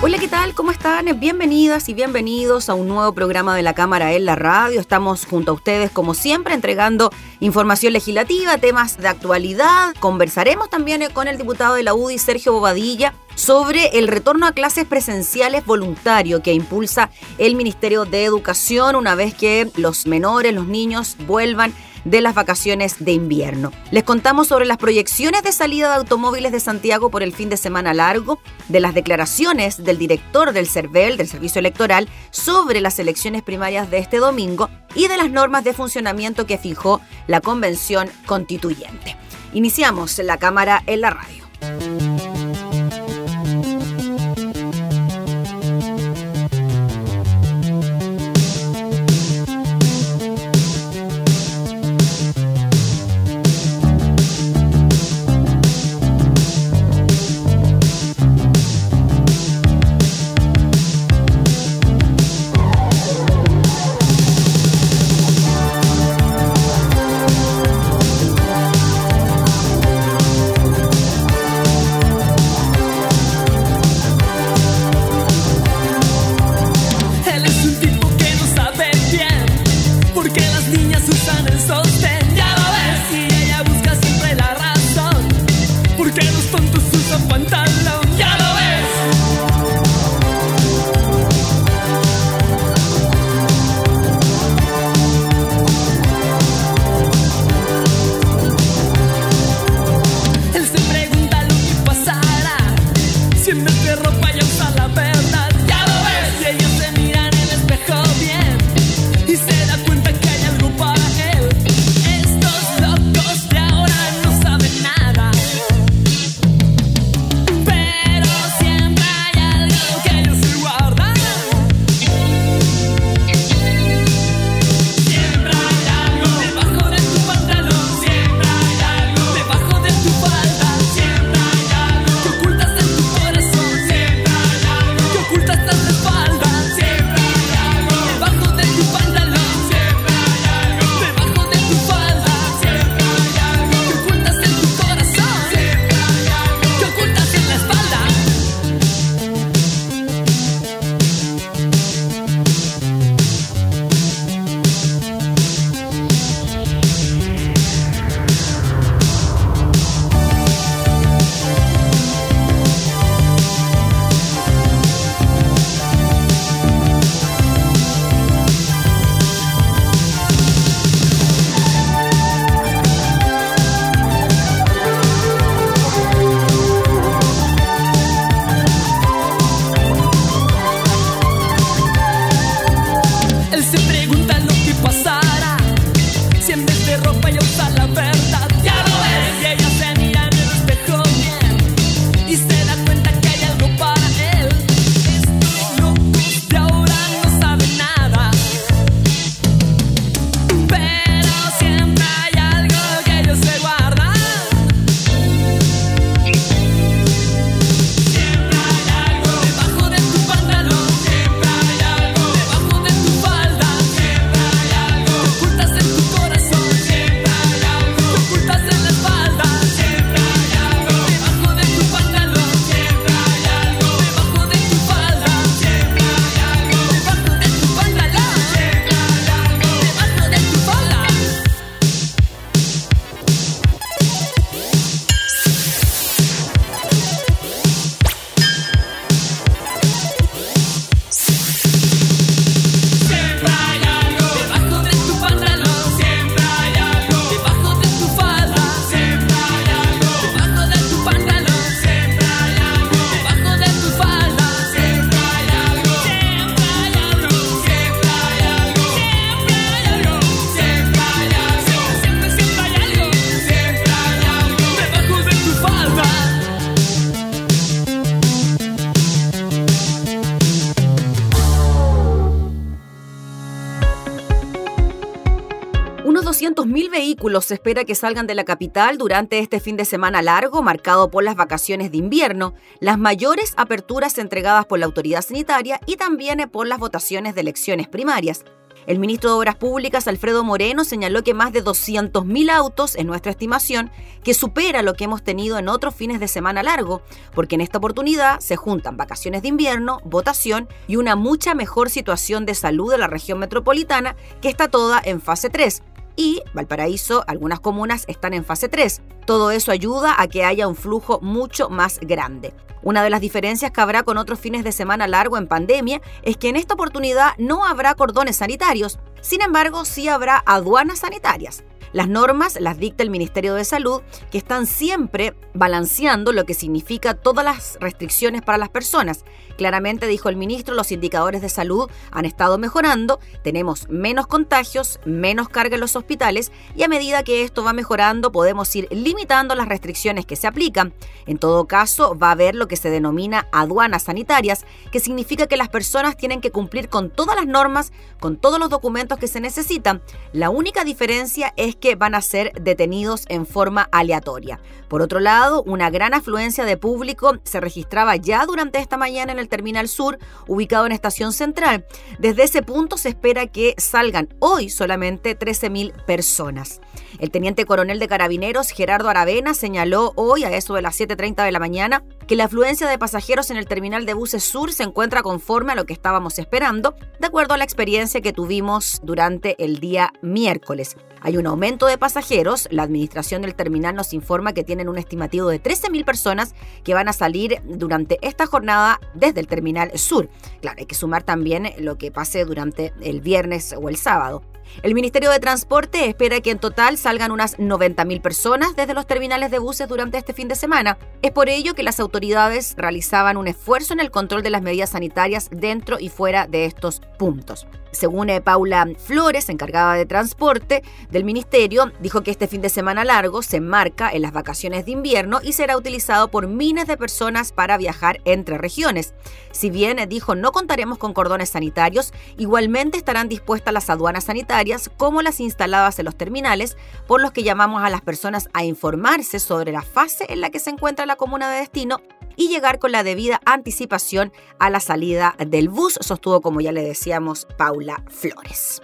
Hola, ¿qué tal? ¿Cómo están? Bienvenidas y bienvenidos a un nuevo programa de la Cámara en la Radio. Estamos junto a ustedes, como siempre, entregando información legislativa, temas de actualidad. Conversaremos también con el diputado de la UDI, Sergio Bobadilla, sobre el retorno a clases presenciales voluntario que impulsa el Ministerio de Educación una vez que los menores, los niños, vuelvan de las vacaciones de invierno. Les contamos sobre las proyecciones de salida de automóviles de Santiago por el fin de semana largo, de las declaraciones del director del CERVEL, del Servicio Electoral, sobre las elecciones primarias de este domingo y de las normas de funcionamiento que fijó la Convención Constituyente. Iniciamos la cámara en la radio. Vehículos se espera que salgan de la capital durante este fin de semana largo, marcado por las vacaciones de invierno, las mayores aperturas entregadas por la autoridad sanitaria y también por las votaciones de elecciones primarias. El ministro de Obras Públicas, Alfredo Moreno, señaló que más de 200.000 autos es nuestra estimación, que supera lo que hemos tenido en otros fines de semana largo, porque en esta oportunidad se juntan vacaciones de invierno, votación y una mucha mejor situación de salud de la región metropolitana, que está toda en fase 3 y Valparaíso, algunas comunas están en fase 3. Todo eso ayuda a que haya un flujo mucho más grande. Una de las diferencias que habrá con otros fines de semana largo en pandemia es que en esta oportunidad no habrá cordones sanitarios, sin embargo sí habrá aduanas sanitarias. Las normas las dicta el Ministerio de Salud, que están siempre balanceando lo que significa todas las restricciones para las personas. Claramente, dijo el ministro, los indicadores de salud han estado mejorando, tenemos menos contagios, menos carga en los hospitales y a medida que esto va mejorando podemos ir limitando las restricciones que se aplican. En todo caso, va a haber lo que se denomina aduanas sanitarias, que significa que las personas tienen que cumplir con todas las normas, con todos los documentos que se necesitan. La única diferencia es que van a ser detenidos en forma aleatoria. Por otro lado, una gran afluencia de público se registraba ya durante esta mañana en el Terminal Sur, ubicado en Estación Central. Desde ese punto se espera que salgan hoy solamente 13.000 personas. El teniente coronel de carabineros Gerardo Aravena señaló hoy a eso de las 7.30 de la mañana que la afluencia de pasajeros en el terminal de buses sur se encuentra conforme a lo que estábamos esperando, de acuerdo a la experiencia que tuvimos durante el día miércoles. Hay un aumento de pasajeros, la administración del terminal nos informa que tienen un estimativo de 13.000 personas que van a salir durante esta jornada desde el terminal sur. Claro, hay que sumar también lo que pase durante el viernes o el sábado. El Ministerio de Transporte espera que en total salgan unas 90.000 personas desde los terminales de buses durante este fin de semana. Es por ello que las autoridades realizaban un esfuerzo en el control de las medidas sanitarias dentro y fuera de estos puntos. Según eh, Paula Flores, encargada de transporte del ministerio, dijo que este fin de semana largo se enmarca en las vacaciones de invierno y será utilizado por miles de personas para viajar entre regiones. Si bien eh, dijo no contaremos con cordones sanitarios, igualmente estarán dispuestas las aduanas sanitarias como las instaladas en los terminales, por los que llamamos a las personas a informarse sobre la fase en la que se encuentra la comuna de destino y llegar con la debida anticipación a la salida del bus, sostuvo como ya le decíamos Paula Flores.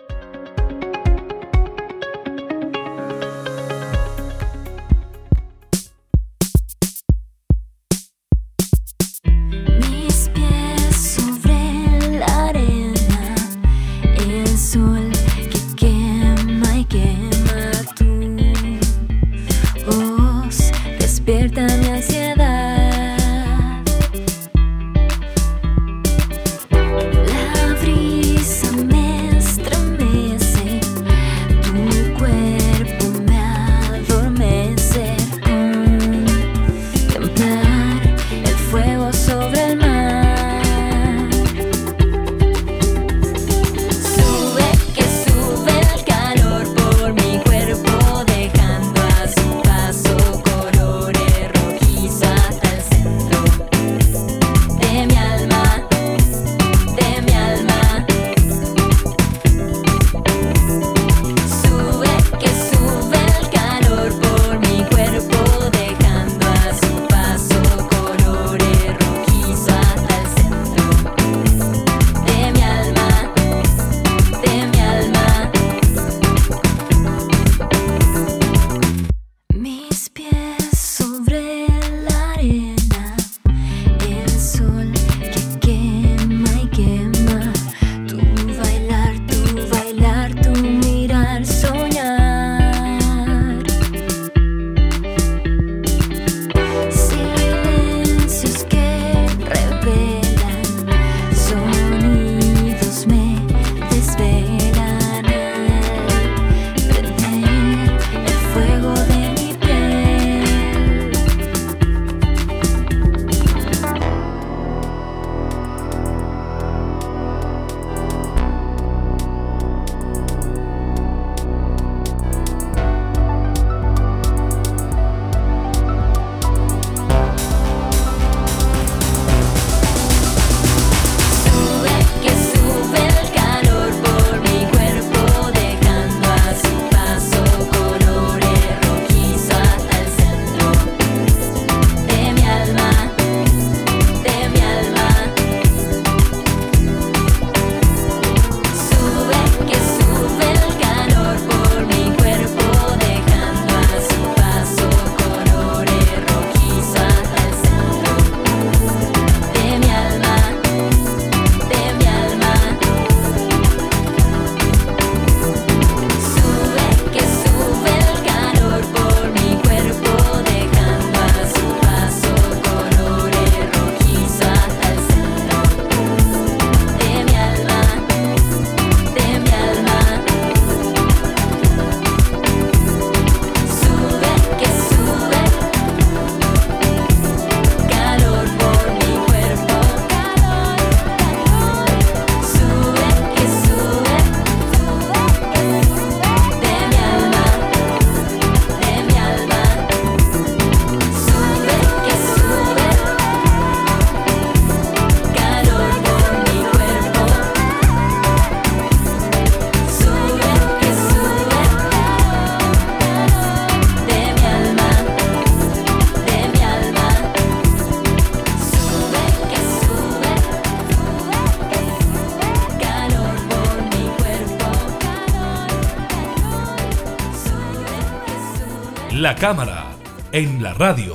La cámara en la radio.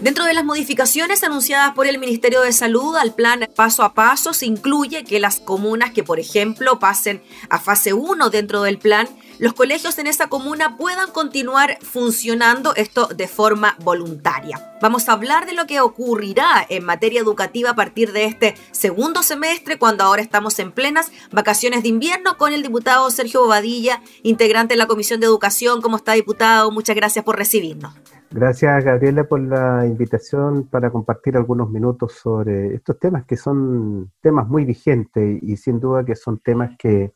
Dentro de las modificaciones anunciadas por el Ministerio de Salud al plan paso a paso se incluye que las comunas que, por ejemplo, pasen a fase 1 dentro del plan los colegios en esa comuna puedan continuar funcionando esto de forma voluntaria. Vamos a hablar de lo que ocurrirá en materia educativa a partir de este segundo semestre, cuando ahora estamos en plenas vacaciones de invierno, con el diputado Sergio Bobadilla, integrante de la Comisión de Educación. ¿Cómo está, diputado? Muchas gracias por recibirnos. Gracias, Gabriela, por la invitación para compartir algunos minutos sobre estos temas que son temas muy vigentes y sin duda que son temas que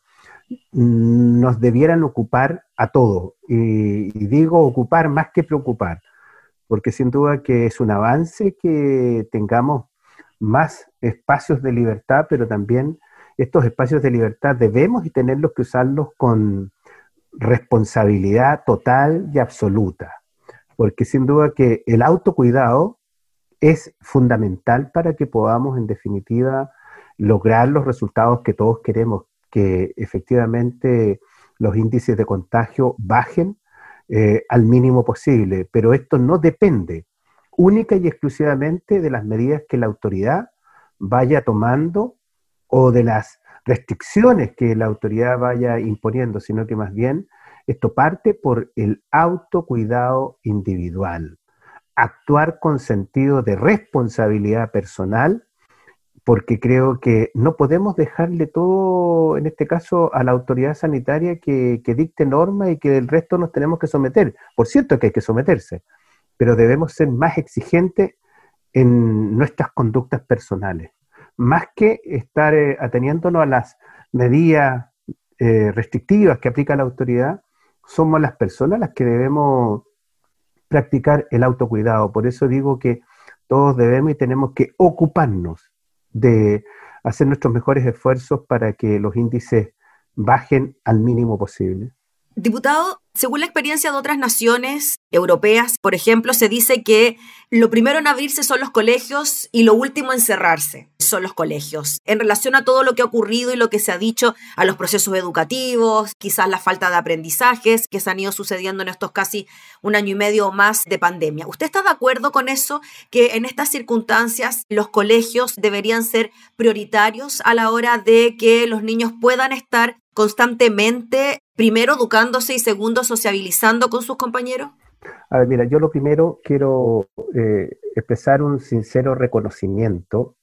nos debieran ocupar a todos. Y, digo ocupar más que preocupar, porque sin duda que es un avance que tengamos más espacios de libertad, pero también estos espacios de libertad debemos y tenerlos que usarlos con responsabilidad total y absoluta, porque sin duda que el autocuidado es fundamental para que podamos en definitiva lograr los resultados que todos queremos, que efectivamente los índices de contagio bajen eh, al mínimo posible, pero esto no depende única y exclusivamente de las medidas que la autoridad vaya tomando o de las restricciones que la autoridad vaya imponiendo, sino que más bien esto parte por el autocuidado individual, actuar con sentido de responsabilidad personal porque creo que no podemos dejarle todo, en este caso, a la autoridad sanitaria que, dicte normas y que el resto nos tenemos que someter. Por cierto que hay que someterse, pero debemos ser más exigentes en nuestras conductas personales, más que estar eh, ateniéndonos a las medidas eh, restrictivas que aplica la autoridad, somos las personas las que debemos practicar el autocuidado. Por eso digo que todos debemos y tenemos que ocuparnos de hacer nuestros mejores esfuerzos para que los índices bajen al mínimo posible. Diputado, según la experiencia de otras naciones europeas, por ejemplo, se dice que lo primero en abrirse son los colegios y lo último en cerrarse son los colegios. En relación a todo lo que ha ocurrido y lo que se ha dicho a los procesos educativos, quizás la falta de aprendizajes que se han ido sucediendo en estos casi un año y medio o más de pandemia. ¿Usted está de acuerdo con eso? Que en estas circunstancias los colegios deberían ser prioritarios a la hora de que los niños puedan estar constantemente, primero educándose y segundo sociabilizando con sus compañeros? A ver, mira, yo lo primero quiero eh, expresar un sincero reconocimiento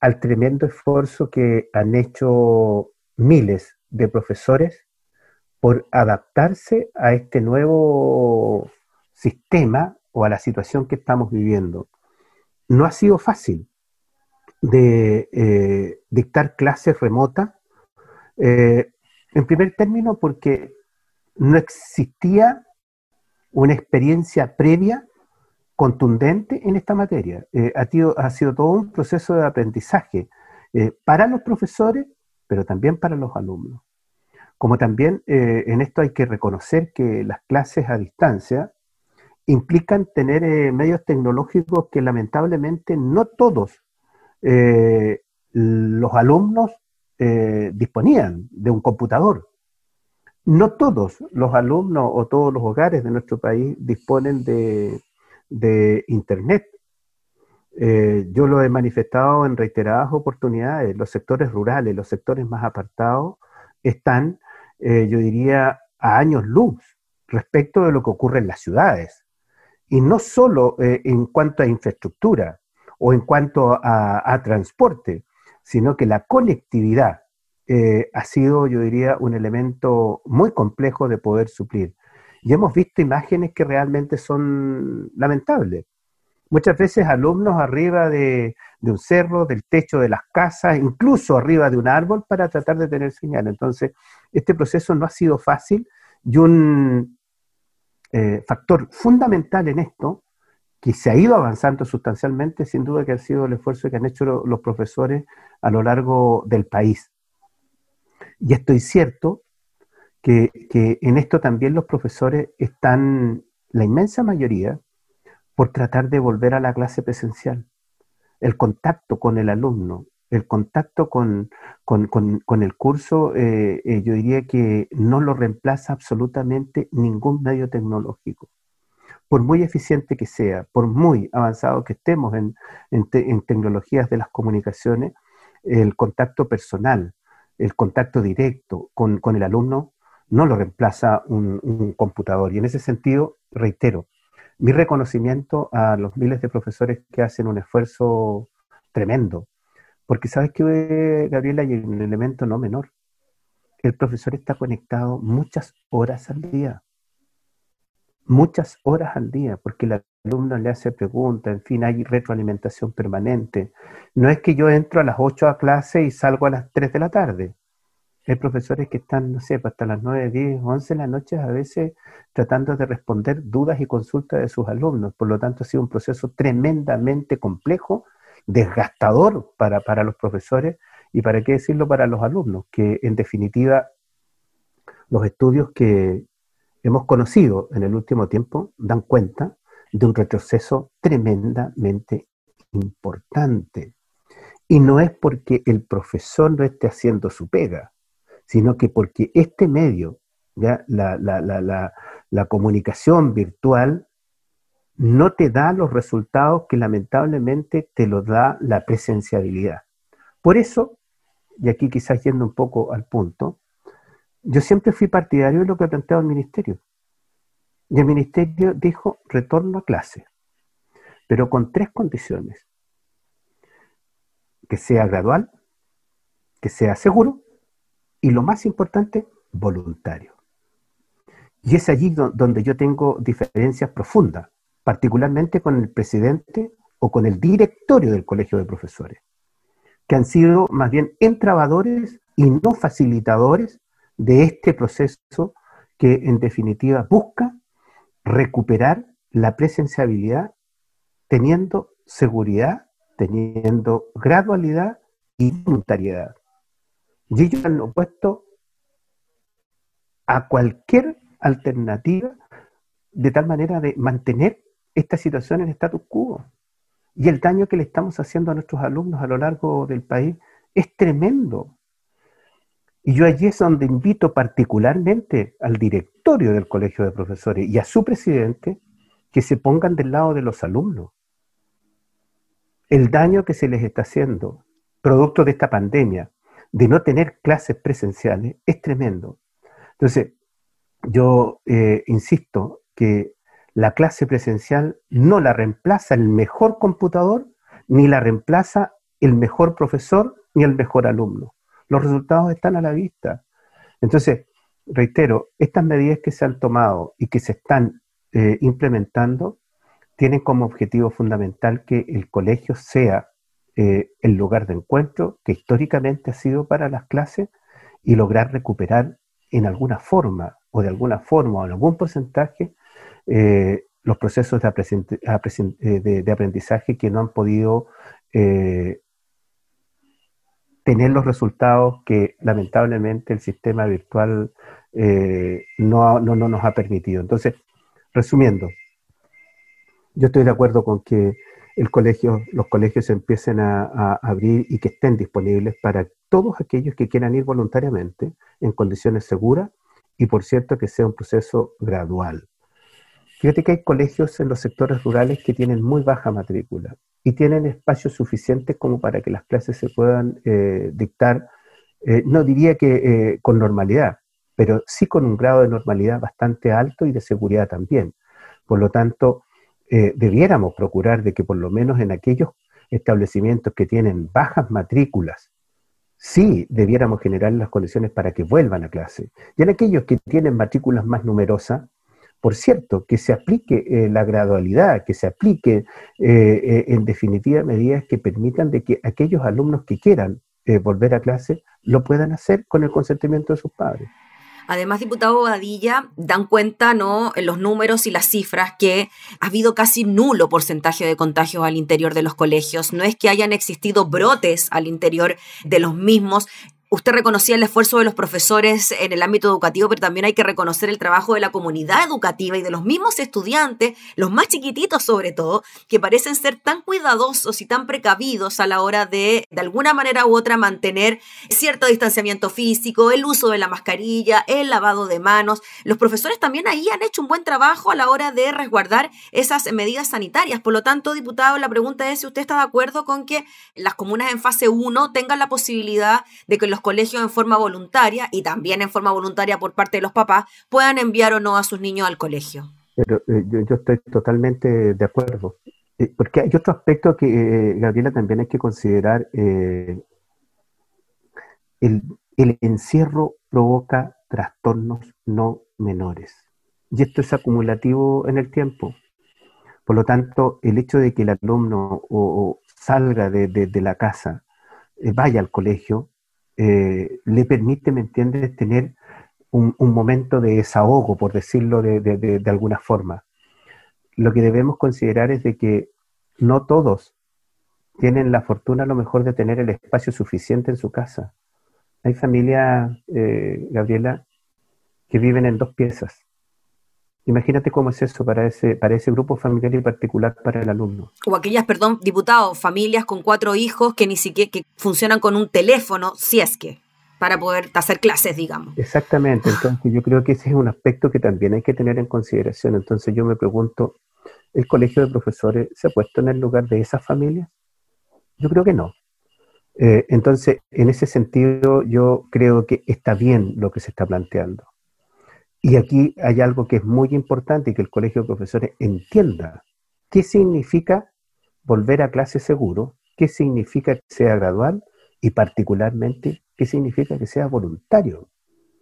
al tremendo esfuerzo que han hecho miles de profesores por adaptarse a este nuevo sistema o a la situación que estamos viviendo. No ha sido fácil de eh, dictar clases remotas eh, en primer término, porque no existía una experiencia previa contundente en esta materia. Eh, ha, sido, todo un proceso de aprendizaje eh, para los profesores, pero también para los alumnos. Como también eh, en esto hay que reconocer que las clases a distancia implican tener medios tecnológicos que lamentablemente no todos los alumnos eh, disponían de un computador. No todos los alumnos o todos los hogares de nuestro país disponen de, Internet. Eh, yo lo he manifestado en reiteradas oportunidades. Los sectores rurales, los sectores más apartados, están, eh, yo diría, a años luz respecto de lo que ocurre en las ciudades. Y no solo en cuanto a infraestructura o en cuanto a transporte, sino que la conectividad eh, ha sido, yo diría, un elemento muy complejo de poder suplir. Y hemos visto imágenes que realmente son lamentables. Muchas veces alumnos arriba de, un cerro, del techo de las casas, incluso arriba de un árbol para tratar de tener señal. Entonces, este proceso no ha sido fácil y un eh, factor fundamental en esto que se ha ido avanzando sustancialmente, sin duda que ha sido el esfuerzo que han hecho los profesores a lo largo del país. Y estoy cierto que, en esto también los profesores están, la inmensa mayoría, por tratar de volver a la clase presencial. El contacto con el alumno, El contacto con, el curso, eh, eh, yo diría que no lo reemplaza absolutamente ningún medio tecnológico. Por muy eficiente que sea, por muy avanzado que estemos en, tecnologías de las comunicaciones, el contacto personal, el contacto directo con, el alumno no lo reemplaza un, computador. Y en ese sentido, reitero, mi reconocimiento a los miles de profesores que hacen un esfuerzo tremendo. Porque sabes que, Gabriela, hay un elemento no menor. El profesor está conectado muchas horas al día. Muchas horas al día, porque el alumno le hace preguntas, en fin, hay retroalimentación permanente. No es que yo entro a las 8 a clase y salgo a las 3 de la tarde. Hay profesores que están, no sé, pues, hasta las 9, 10, 11 de la noche a veces tratando de responder dudas y consultas de sus alumnos. Por lo tanto, ha sido un proceso tremendamente complejo, desgastador para, para los profesores y, para qué decirlo, para los alumnos, que en definitiva los estudios que hemos conocido en el último tiempo dan cuenta de un retroceso tremendamente importante. Y no es porque el profesor no esté haciendo su pega, sino que porque este medio, ¿ya? La, comunicación virtual, no te da los resultados que lamentablemente te lo da la presenciabilidad. Por eso, y aquí quizás yendo un poco al punto, yo siempre fui partidario de lo que ha planteado el ministerio. Y el ministerio dijo retorno a clase, pero con tres condiciones. Que sea gradual, que sea seguro y lo más importante, voluntario. Y es allí donde yo tengo diferencias profundas, particularmente con el presidente o con el directorio del colegio de profesores, que han sido más bien entrabadores y no facilitadores de este proceso que en definitiva busca recuperar la presenciabilidad teniendo seguridad, teniendo gradualidad y voluntariedad. Y ellos han opuesto a cualquier alternativa de tal manera de mantener esta situación en status quo. Y el daño que le estamos haciendo a nuestros alumnos a lo largo del país es tremendo. Y yo allí es donde invito particularmente al directorio del Colegio de Profesores y a su presidente que se pongan del lado de los alumnos. El daño que se les está haciendo, producto de esta pandemia, de no tener clases presenciales es tremendo. Entonces, yo eh, insisto que la clase presencial no la reemplaza el mejor computador, ni la reemplaza el mejor profesor, ni el mejor alumno. Los resultados están a la vista. Entonces, reitero, estas medidas que se han tomado y que se están eh, implementando tienen como objetivo fundamental que el colegio sea eh, el lugar de encuentro que históricamente ha sido para las clases y lograr recuperar en alguna forma o de alguna forma o en algún porcentaje eh, los procesos de, de, aprendizaje que no han podido tener los resultados que lamentablemente el sistema virtual no, no, no nos ha permitido. Entonces, resumiendo, yo estoy de acuerdo con que el colegio, los colegios empiecen a, abrir y que estén disponibles para todos aquellos que quieran ir voluntariamente en condiciones seguras y por cierto que sea un proceso gradual. Fíjate que hay colegios en los sectores rurales que tienen muy baja matrícula y tienen espacios suficientes como para que las clases se puedan eh, dictar, eh, no diría que eh, con normalidad, pero sí con un grado de normalidad bastante alto y de seguridad también. Por lo tanto, debiéramos procurar de que por lo menos en aquellos establecimientos que tienen bajas matrículas, sí debiéramos generar las condiciones para que vuelvan a clase. Y en aquellos que tienen matrículas más numerosas, por cierto, que se aplique eh, la gradualidad, que se aplique eh, en definitiva medidas que permitan de que aquellos alumnos que quieran volver a clase lo puedan hacer con el consentimiento de sus padres. Además, diputado Badilla, dan cuenta, ¿no?, en los números y las cifras que ha habido casi nulo porcentaje de contagios al interior de los colegios. No es que hayan existido brotes al interior de los mismos. Usted reconocía el esfuerzo de los profesores en el ámbito educativo, pero también hay que reconocer el trabajo de la comunidad educativa y de los mismos estudiantes, los más chiquititos sobre todo, que parecen ser tan cuidadosos y tan precavidos a la hora de, de alguna manera u otra, mantener cierto distanciamiento físico, el uso de la mascarilla, el lavado de manos. Los profesores también ahí han hecho un buen trabajo a la hora de resguardar esas medidas sanitarias. Por lo tanto, diputado, la pregunta es si usted está de acuerdo con que las comunas en fase 1 tengan la posibilidad de que los colegios en forma voluntaria y también en forma voluntaria por parte de los papás puedan enviar o no a sus niños al colegio. Pero, eh, yo, estoy totalmente de acuerdo. Eh, porque hay otro aspecto que, eh, Gabriela, también hay que considerar. el, encierro provoca trastornos no menores. Y esto es acumulativo en el tiempo. Por lo tanto, el hecho de que el alumno o, salga de, de, la casa, vaya al colegio, eh, le permite, ¿me entiendes?, tener un, momento de desahogo, por decirlo de, alguna forma. Lo que debemos considerar es de que no todos tienen la fortuna a lo mejor de tener el espacio suficiente en su casa. Hay familias, eh, Gabriela, que viven en dos piezas Imagínate cómo es eso para ese, para ese grupo familiar y particular para el alumno. O aquellas, perdón, diputados, familias con cuatro hijos que ni siquiera que funcionan con un teléfono, si es que, para poder hacer clases, digamos. Exactamente, entonces yo creo que ese es un aspecto que también hay que tener en consideración. Entonces yo me pregunto, ¿el colegio de profesores se ha puesto en el lugar de esas familias? Yo creo que no. Eh, entonces, en ese sentido, yo creo que está bien lo que se está planteando. Y aquí hay algo que es muy importante y que el Colegio de Profesores entienda. ¿Qué significa volver a clase seguro? ¿Qué significa que sea gradual? Y particularmente, ¿qué significa que sea voluntario?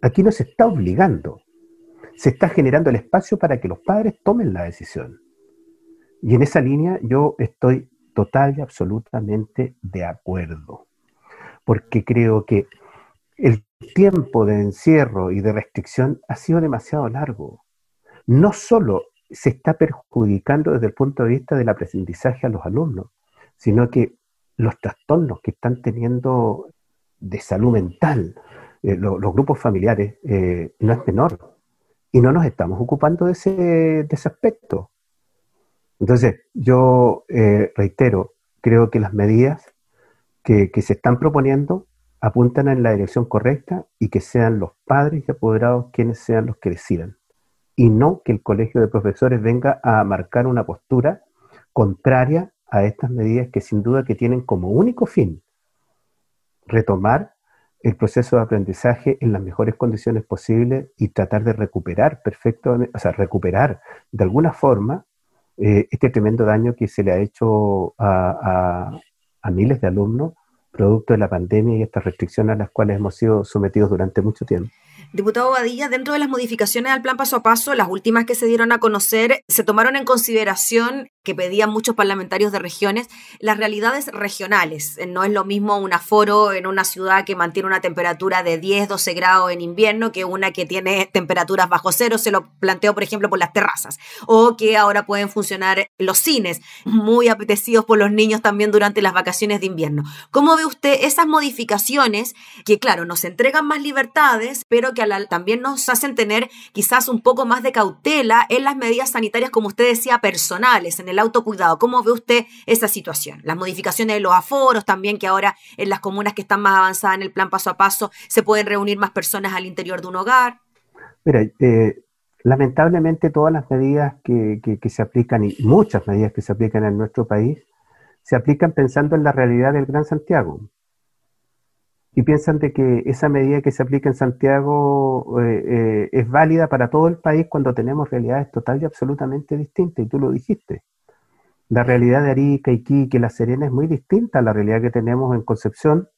Aquí no se está obligando. Se está generando el espacio para que los padres tomen la decisión. Y en esa línea yo estoy total y absolutamente de acuerdo. Porque creo que el tiempo de encierro y de restricción ha sido demasiado largo. No solo se está perjudicando desde el punto de vista del aprendizaje a los alumnos, sino que los trastornos que están teniendo de salud mental, eh, los grupos familiares, eh, no es menor. Y no nos estamos ocupando de ese, aspecto. Entonces, yo eh, reitero, creo que las medidas que se están proponiendo apuntan en la dirección correcta y que sean los padres y apoderados quienes sean los que decidan. Y no que el colegio de profesores venga a marcar una postura contraria a estas medidas que sin duda que tienen como único fin retomar el proceso de aprendizaje en las mejores condiciones posibles y tratar de recuperar perfecto, o sea, recuperar de alguna forma eh, este tremendo daño que se le ha hecho a miles de alumnos producto de la pandemia y estas restricciones a las cuales hemos sido sometidos durante mucho tiempo. Diputado Badilla, dentro de las modificaciones al plan paso a paso, las últimas que se dieron a conocer, se tomaron en consideración que pedían muchos parlamentarios de regiones, las realidades regionales. No es lo mismo un aforo en una ciudad que mantiene una temperatura de 10, 12 grados en invierno que una que tiene temperaturas bajo cero, se lo planteo por ejemplo por las terrazas, o que ahora pueden funcionar los cines, muy apetecidos por los niños también durante las vacaciones de invierno. ¿Cómo ve usted esas modificaciones que, claro, nos entregan más libertades, pero que también nos hacen tener quizás un poco más de cautela en las medidas sanitarias, como usted decía, personales, en el autocuidado. ¿Cómo ve usted esa situación? Las modificaciones de los aforos también, que ahora en las comunas que están más avanzadas en el plan paso a paso se pueden reunir más personas al interior de un hogar. Mira, eh, lamentablemente todas las medidas que, que, se aplican y muchas medidas que se aplican en nuestro país se aplican pensando en la realidad del Gran Santiago y piensan de que esa medida que se aplica en Santiago eh, eh, es válida para todo el país cuando tenemos realidades total y absolutamente distintas, y tú lo dijiste. La realidad de Arica, Iquique, La Serena es muy distinta a la realidad que tenemos en Concepción,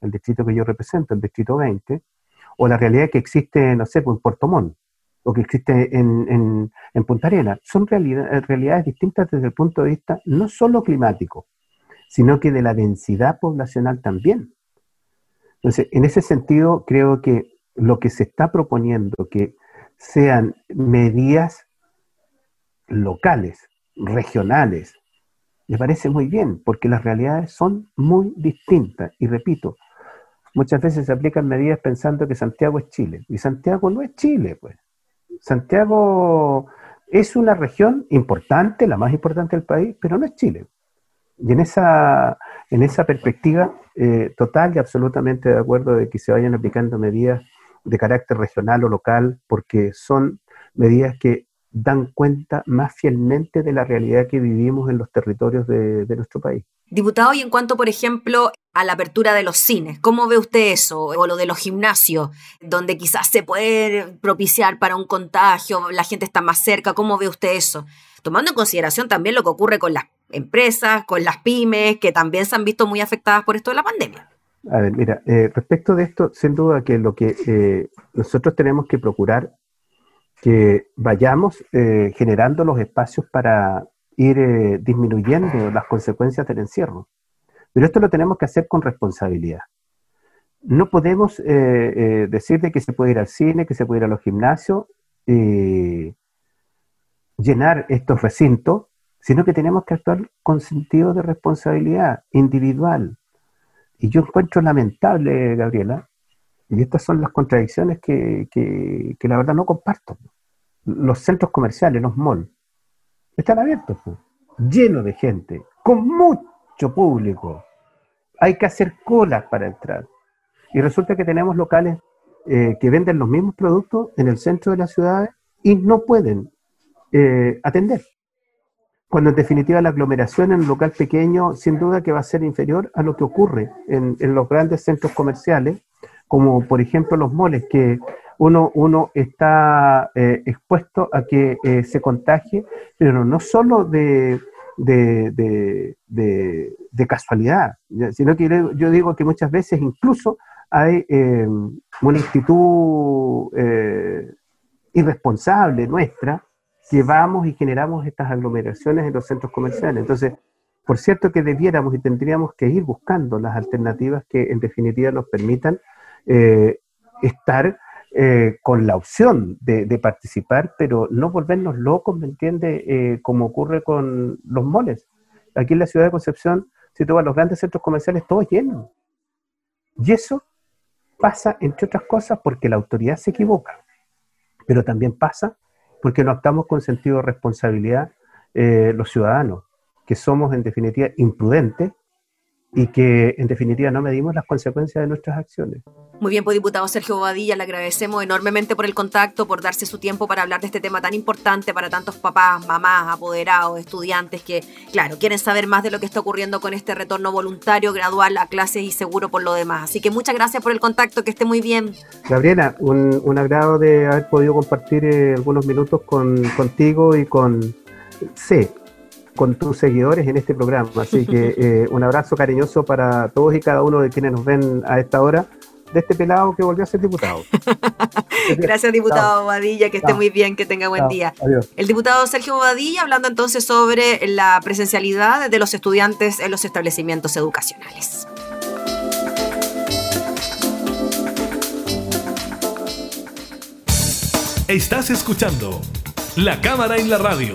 el distrito que yo represento, el distrito 20, o la realidad que existe, no sé, pues, en Puerto Montt, o que existe en, en, Punta Arena. Son realidades distintas desde el punto de vista no solo climático, sino que de la densidad poblacional también. Entonces, en ese sentido, creo que lo que se está proponiendo, que sean medidas locales, regionales, me parece muy bien, porque las realidades son muy distintas. Y repito, muchas veces se aplican medidas pensando que Santiago es Chile. Y Santiago no es Chile, pues. Santiago es una región importante, la más importante del país, pero no es Chile. Y en esa, en esa perspectiva, eh, total y absolutamente de acuerdo de que se vayan aplicando medidas de carácter regional o local, porque son medidas que dan cuenta más fielmente de la realidad que vivimos en los territorios de, nuestro país. Diputado, y en cuanto, por ejemplo, a la apertura de los cines, ¿cómo ve usted eso? O lo de los gimnasios, donde quizás se puede propiciar para un contagio, la gente está más cerca, ¿cómo ve usted eso? Tomando en consideración también lo que ocurre con las empresas, con las pymes, que también se han visto muy afectadas por esto de la pandemia. A ver, mira, eh, respecto de esto, sin duda que lo que eh, nosotros tenemos que procurar que vayamos eh, generando los espacios para ir eh, disminuyendo las consecuencias del encierro. Pero esto lo tenemos que hacer con responsabilidad. No podemos decir de que se puede ir al cine, que se puede ir a los gimnasios, llenar estos recintos, sino que tenemos que actuar con sentido de responsabilidad individual. Y yo encuentro lamentable, Gabriela, y estas son las contradicciones que, que, la verdad no comparto. Los centros comerciales, los malls, están abiertos, llenos de gente, con mucho público. Hay que hacer colas para entrar. Y resulta que tenemos locales eh, que venden los mismos productos en el centro de las ciudades y no pueden eh, atender. Cuando en definitiva la aglomeración en un local pequeño sin duda que va a ser inferior a lo que ocurre en, en los grandes centros comerciales como por ejemplo los moles, que uno, uno está eh, expuesto a que eh, se contagie, pero no solo de, de, casualidad, sino que yo digo que muchas veces incluso hay eh, una actitud irresponsable nuestra que vamos y generamos estas aglomeraciones en los centros comerciales. Entonces, por cierto que debiéramos y tendríamos que ir buscando las alternativas que en definitiva nos permitan eh, estar eh, con la opción de, participar, pero no volvernos locos, ¿me entiende? Eh, como ocurre con los moles. Aquí en la ciudad de Concepción, si tú vas los grandes centros comerciales, todo lleno. Y eso pasa, entre otras cosas, porque la autoridad se equivoca, pero también pasa porque no actuamos con sentido de responsabilidad los ciudadanos, que somos en definitiva imprudentes y que en definitiva no medimos las consecuencias de nuestras acciones. Muy bien, pues diputado Sergio Bobadilla, le agradecemos enormemente por el contacto, por darse su tiempo para hablar de este tema tan importante para tantos papás, mamás, apoderados, estudiantes que, claro, quieren saber más de lo que está ocurriendo con este retorno voluntario, gradual a clases y seguro por lo demás. Así que muchas gracias por el contacto, que esté muy bien. Gabriela, un, un agrado de haber podido compartir eh, algunos minutos con, contigo y con C con tus seguidores en este programa. Así que eh, un abrazo cariñoso para todos y cada uno de quienes nos ven a esta hora de este pelado que volvió a ser diputado. Gracias, diputado Bobadilla, que esté muy bien, que tenga buen día. El diputado Sergio Bobadilla hablando entonces sobre la presencialidad de los estudiantes en los establecimientos educacionales. Estás escuchando La Cámara en la Radio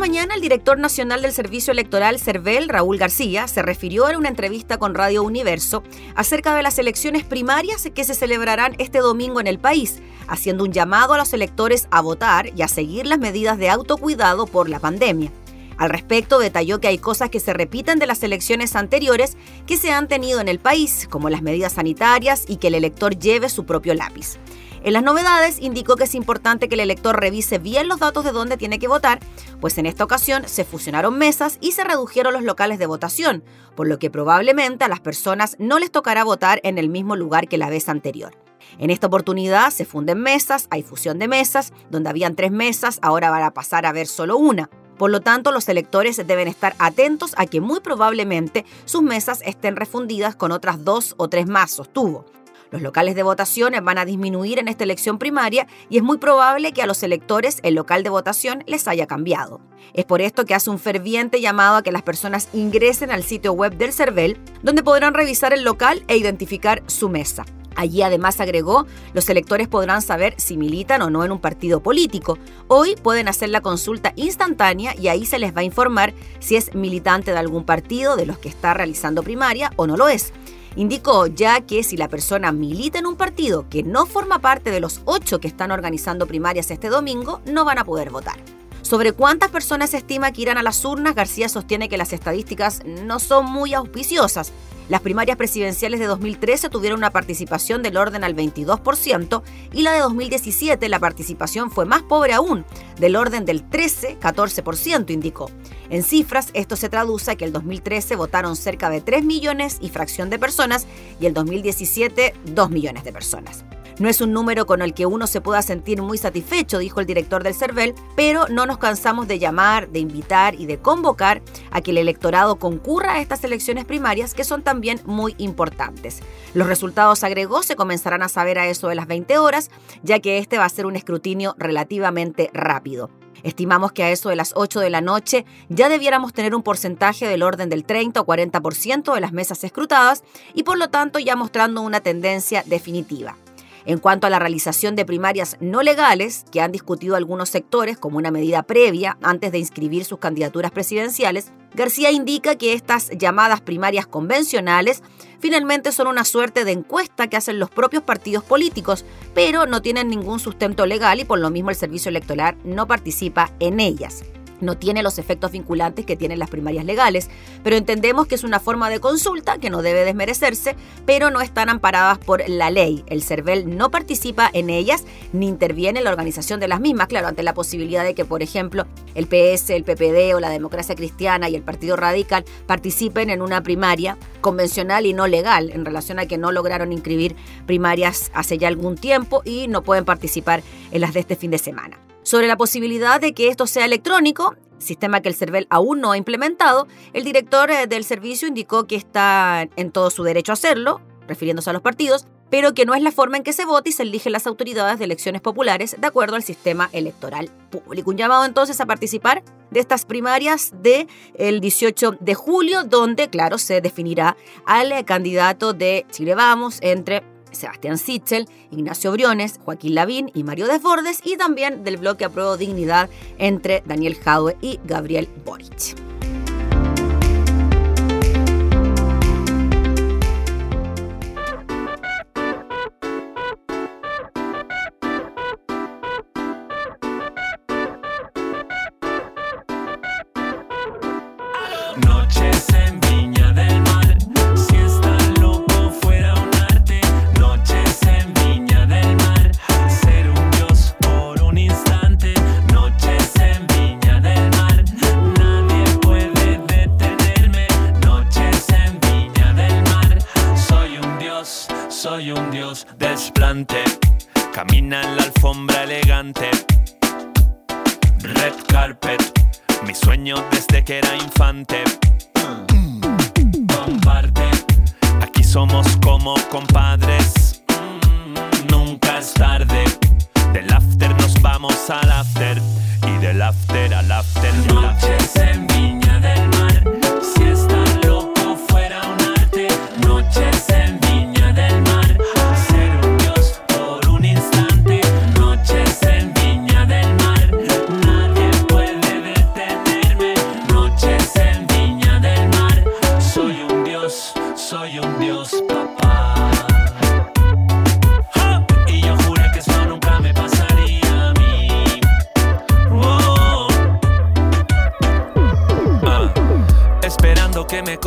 Mañana, el director nacional del Servicio Electoral, CERVEL, Raúl García, se refirió en una entrevista con Radio Universo acerca de las elecciones primarias que se celebrarán este domingo en el país, haciendo un llamado a los electores a votar y a seguir las medidas de autocuidado por la pandemia. Al respecto, detalló que hay cosas que se repiten de las elecciones anteriores que se han tenido en el país, como las medidas sanitarias y que el elector lleve su propio lápiz. En las novedades indicó que es importante que el elector revise bien los datos de dónde tiene que votar, pues en esta ocasión se fusionaron mesas y se redujeron los locales de votación, por lo que probablemente a las personas no les tocará votar en el mismo lugar que la vez anterior. En esta oportunidad se funden mesas, hay fusión de mesas, donde habían tres mesas, ahora van a pasar a ver solo una. Por lo tanto, los electores deben estar atentos a que muy probablemente sus mesas estén refundidas con otras dos o tres más, sostuvo. Los locales de votación van a disminuir en esta elección primaria y es muy probable que a los electores el local de votación les haya cambiado. Es por esto que hace un ferviente llamado a que las personas ingresen al sitio web del CERVEL, donde podrán revisar el local e identificar su mesa. Allí además agregó, los electores podrán saber si militan o no en un partido político. Hoy pueden hacer la consulta instantánea y ahí se les va a informar si es militante de algún partido de los que está realizando primaria o no lo es. Indicó ya que si la persona milita en un partido que no forma parte de los ocho que están organizando primarias este domingo, no van a poder votar. Sobre cuántas personas se estima que irán a las urnas, García sostiene que las estadísticas no son muy auspiciosas. Las primarias presidenciales de 2013 tuvieron una participación del orden al 22% y la de 2017 la participación fue más pobre aún, del orden del 13-14%, indicó. En cifras, esto se traduce a que el 2013 votaron cerca de 3 millones y fracción de personas y el 2017 2 millones de personas. No es un número con el que uno se pueda sentir muy satisfecho, dijo el director del CERVEL, pero no nos cansamos de llamar, de invitar y de convocar a que el electorado concurra a estas elecciones primarias que son también muy importantes. Los resultados, agregó, se comenzarán a saber a eso de las 20 horas, ya que este va a ser un escrutinio relativamente rápido. Estimamos que a eso de las 8 de la noche ya debiéramos tener un porcentaje del orden del 30 o 40% de las mesas escrutadas y por lo tanto ya mostrando una tendencia definitiva. En cuanto a la realización de primarias no legales, que han discutido algunos sectores como una medida previa antes de inscribir sus candidaturas presidenciales, García indica que estas llamadas primarias convencionales finalmente son una suerte de encuesta que hacen los propios partidos políticos, pero no tienen ningún sustento legal y por lo mismo el servicio electoral no participa en ellas no tiene los efectos vinculantes que tienen las primarias legales, pero entendemos que es una forma de consulta que no debe desmerecerse, pero no están amparadas por la ley. El CERVEL no participa en ellas ni interviene en la organización de las mismas, claro, ante la posibilidad de que, por ejemplo, el PS, el PPD o la Democracia Cristiana y el Partido Radical participen en una primaria convencional y no legal en relación a que no lograron inscribir primarias hace ya algún tiempo y no pueden participar en las de este fin de semana. Sobre la posibilidad de que esto sea electrónico, sistema que el CERVEL aún no ha implementado, el director eh, del servicio indicó que está en todo su derecho a hacerlo, refiriéndose a los partidos, pero que no es la forma en que se vota y se eligen las autoridades de elecciones populares de acuerdo al sistema electoral público. Un llamado entonces a participar de estas primarias del el 18 de julio, donde, claro, se definirá al candidato de Chile Vamos entre Sebastián Sichel, Ignacio Briones, Joaquín Lavín y Mario Desbordes, y también del bloque Apruebo Dignidad entre Daniel Jadwe y Gabriel Boric. Soy un Dios desplante. Camina en la alfombra elegante. Red carpet, mi sueño desde que era infante. Comparte, aquí somos como compadres. Nunca es tarde. Del after nos vamos al after. Y del after al after. Noches en Viña del Mar.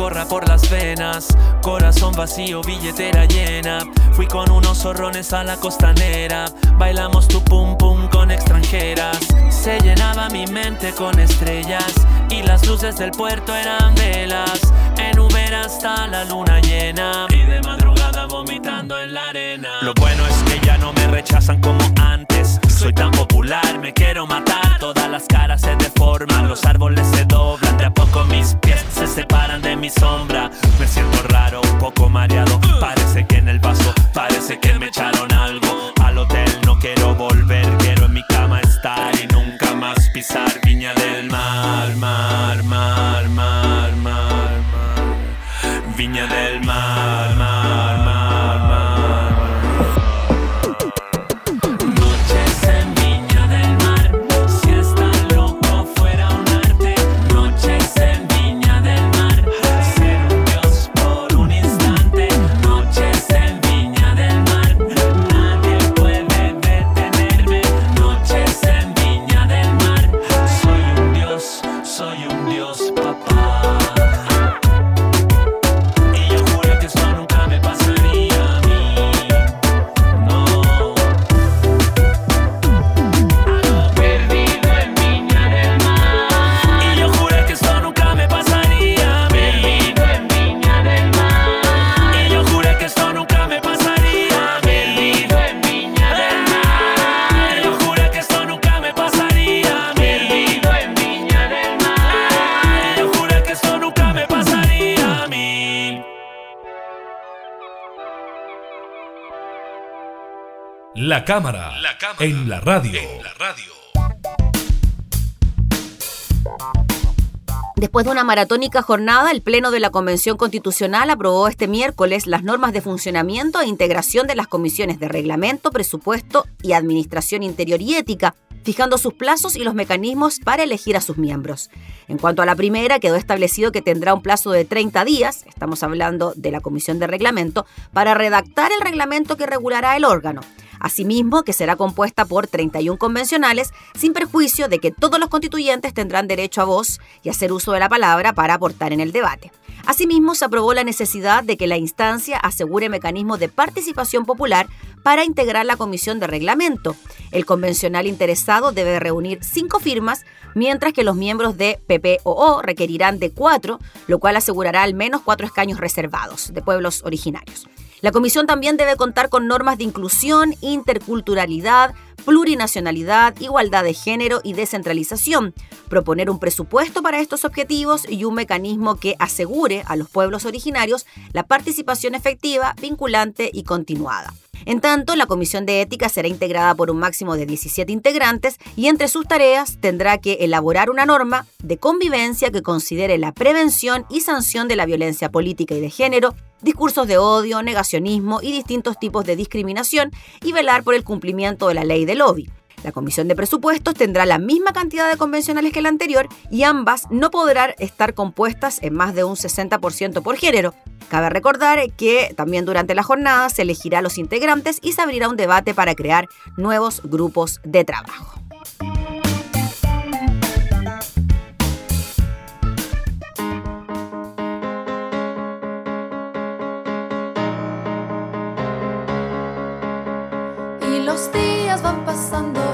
Corra por las venas. Corazón vacío, billetera llena. Fui con unos zorrones a la costanera. Bailamos tu pum pum con extranjeras. Se llenaba mi mente con estrellas. Y las luces del puerto eran velas. En Uber hasta la luna llena. Y de madrugada vomitando en la arena. Lo bueno es que ya no me rechazan como antes. Soy tan popular, me quiero matar. Todas las caras se deforman, los árboles se doblan. De a poco mis pies se separan de mi sombra. Me siento raro, un poco mareado. Parece que en el vaso, parece que me La cámara, en, la radio. Después de una maratónica jornada, el Pleno de la Convención Constitucional aprobó este miércoles las normas de funcionamiento e integración de las comisiones de reglamento, presupuesto y administración interior y ética, fijando sus plazos y los mecanismos para elegir a sus miembros. En cuanto a la primera, quedó establecido que tendrá un plazo de 30 días, estamos hablando de la comisión de reglamento, para redactar el reglamento que regulará el órgano. Asimismo, que será compuesta por 31 convencionales, sin perjuicio de que todos los constituyentes tendrán derecho a voz y hacer uso de la palabra para aportar en el debate. Asimismo, se aprobó la necesidad de que la instancia asegure mecanismos de participación popular para integrar la comisión de reglamento. El convencional interesado debe reunir cinco firmas, mientras que los miembros de PPOO requerirán de cuatro, lo cual asegurará al menos cuatro escaños reservados de pueblos originarios. La comisión también debe contar con normas de inclusión, interculturalidad, plurinacionalidad, igualdad de género y descentralización, proponer un presupuesto para estos objetivos y un mecanismo que asegure a los pueblos originarios la participación efectiva, vinculante y continuada. En tanto, la Comisión de Ética será integrada por un máximo de 17 integrantes y entre sus tareas tendrá que elaborar una norma de convivencia que considere la prevención y sanción de la violencia política y de género, discursos de odio, negacionismo y distintos tipos de discriminación y velar por el cumplimiento de la ley de lobby. La Comisión de Presupuestos tendrá la misma cantidad de convencionales que la anterior y ambas no podrán estar compuestas en más de un 60% por género. Cabe recordar que también durante la jornada se elegirá a los integrantes y se abrirá un debate para crear nuevos grupos de trabajo. Sufrir más, pero contigo